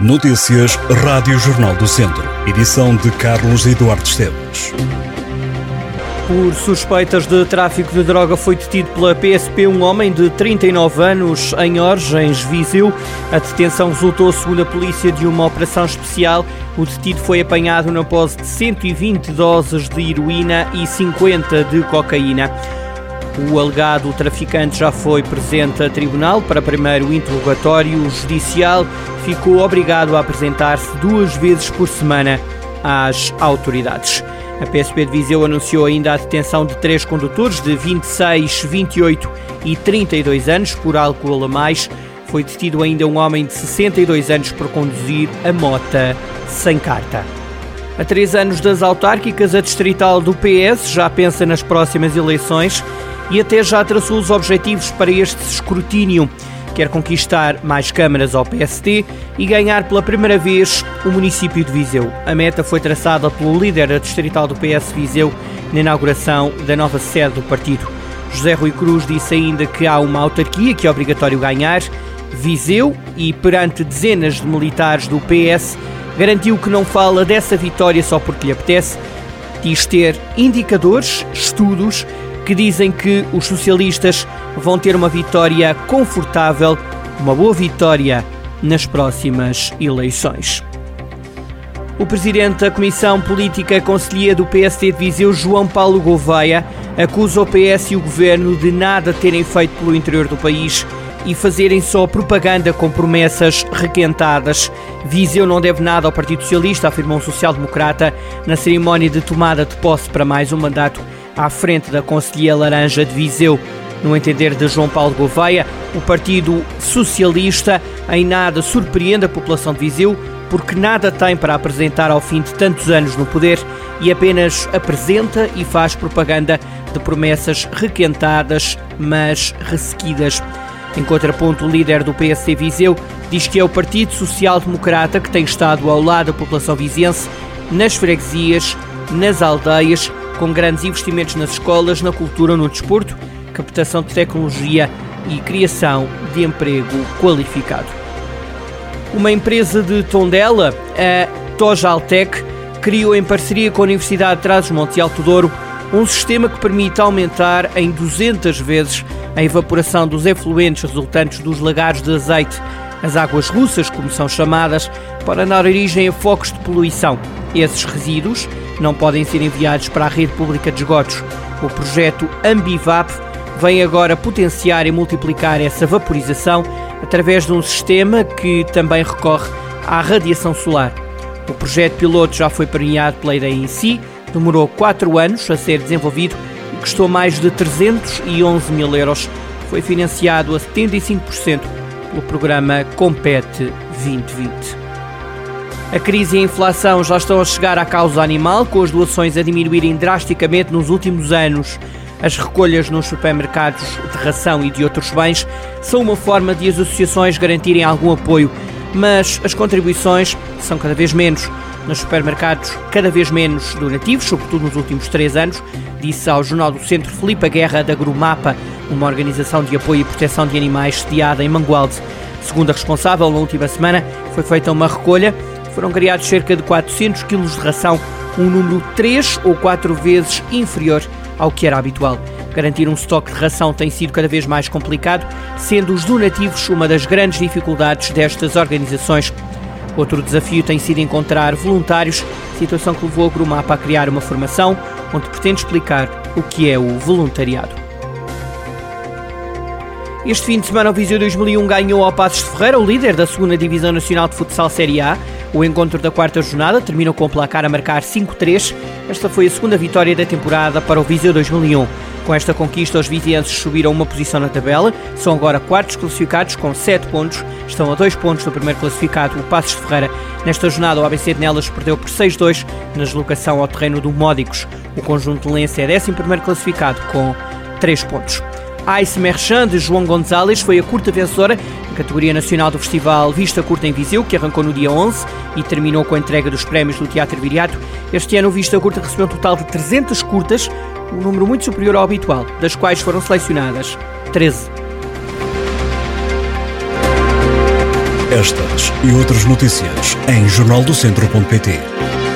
Notícias Rádio Jornal do Centro. Edição de Carlos Eduardo Esteves. Por suspeitas de tráfico de droga foi detido pela PSP um homem de 39 anos em Orgens, Viseu. A detenção resultou, segundo a polícia, de uma operação especial. O detido foi apanhado na pose de 120 doses de heroína e 50 de cocaína. O alegado traficante já foi presente a tribunal para primeiro interrogatório judicial. Ficou obrigado a apresentar-se duas vezes por semana às autoridades. A PSP de Viseu anunciou ainda a detenção de três condutores de 26, 28 e 32 anos por álcool a mais. Foi detido ainda um homem de 62 anos por conduzir a mota sem carta. A três anos das autárquicas, a distrital do PS já pensa nas próximas eleições e até já traçou os objetivos para este escrutínio. Quer conquistar mais câmaras ao PST e ganhar pela primeira vez o município de Viseu. A meta foi traçada pelo líder distrital do PS Viseu na inauguração da nova sede do partido. José Rui Cruz disse ainda que há uma autarquia que é obrigatório ganhar, Viseu, e perante dezenas de militares do PS, garantiu que não fala dessa vitória só porque lhe apetece, diz ter indicadores, estudos que dizem que os socialistas vão ter uma vitória confortável, uma boa vitória nas próximas eleições. O presidente da Comissão Política Conselhia do PSD de Viseu, João Paulo Gouveia, acusa o PS e o governo de nada terem feito pelo interior do país e fazerem só propaganda com promessas requentadas. Viseu não deve nada ao Partido Socialista, afirmou um social-democrata na cerimónia de tomada de posse para mais um mandato à frente da Conselhia Laranja de Viseu. No entender de João Paulo Gouveia, o Partido Socialista em nada surpreende a população de Viseu porque nada tem para apresentar ao fim de tantos anos no poder e apenas apresenta e faz propaganda de promessas requentadas, mas ressequidas. Em contraponto, o líder do PSD Viseu diz que é o Partido Social Democrata que tem estado ao lado da população viziense nas freguesias, nas aldeias com grandes investimentos nas escolas, na cultura, no desporto, captação de tecnologia e criação de emprego qualificado. Uma empresa de Tondela, a Tojaltec, criou em parceria com a Universidade de Trás-os-Montes e Alto Douro um sistema que permite aumentar em 200 vezes a evaporação dos efluentes resultantes dos lagares de azeite, as águas russas, como são chamadas, para dar origem a focos de poluição. Esses resíduos não podem ser enviados para a rede pública de esgotos. O projeto Ambivap vem agora potenciar e multiplicar essa vaporização através de um sistema que também recorre à radiação solar. O projeto piloto já foi premiado pela ideia em si, demorou 4 anos a ser desenvolvido e custou mais de 311 mil euros. Foi financiado a 75% pelo programa Compete 2020. A crise e a inflação já estão a chegar à causa animal, com as doações a diminuírem drasticamente nos últimos anos. As recolhas nos supermercados de ração e de outros bens são uma forma de as associações garantirem algum apoio, mas as contribuições são cada vez menos. Nos supermercados, cada vez menos donativos, sobretudo nos últimos três anos, disse ao Jornal do Centro Filipe Guerra da Grumapa, uma organização de apoio e proteção de animais sediada em Mangualde. Segundo a responsável, na última semana foi feita uma recolha foram criados cerca de 400 kg de ração, um número 3 ou 4 vezes inferior ao que era habitual. Garantir um estoque de ração tem sido cada vez mais complicado, sendo os donativos uma das grandes dificuldades destas organizações. Outro desafio tem sido encontrar voluntários, situação que levou a Grumapa a criar uma formação onde pretende explicar o que é o voluntariado. Este fim de semana o Viseu 2001 ganhou ao Passos de Ferreira, o líder da 2 Divisão Nacional de Futsal Série A. O encontro da quarta jornada terminou com o placar a marcar 5-3. Esta foi a segunda vitória da temporada para o Viseu 2001. Com esta conquista, os vizienses subiram uma posição na tabela, são agora quartos classificados com 7 pontos, estão a 2 pontos do primeiro classificado, o Passos de Ferreira. Nesta jornada, o ABC de Nelas perdeu por 6-2 na deslocação ao terreno do Módicos. O conjunto de Lense é 11 classificado com 3 pontos. Ice Merchant de João Gonzalez foi a curta vencedora na categoria nacional do Festival Vista Curta em Viseu, que arrancou no dia 11 e terminou com a entrega dos prémios do Teatro Viriato. Este ano o Vista Curta recebeu um total de 300 curtas, um número muito superior ao habitual, das quais foram selecionadas 13. Estas e outras notícias em jornaldocentro.pt.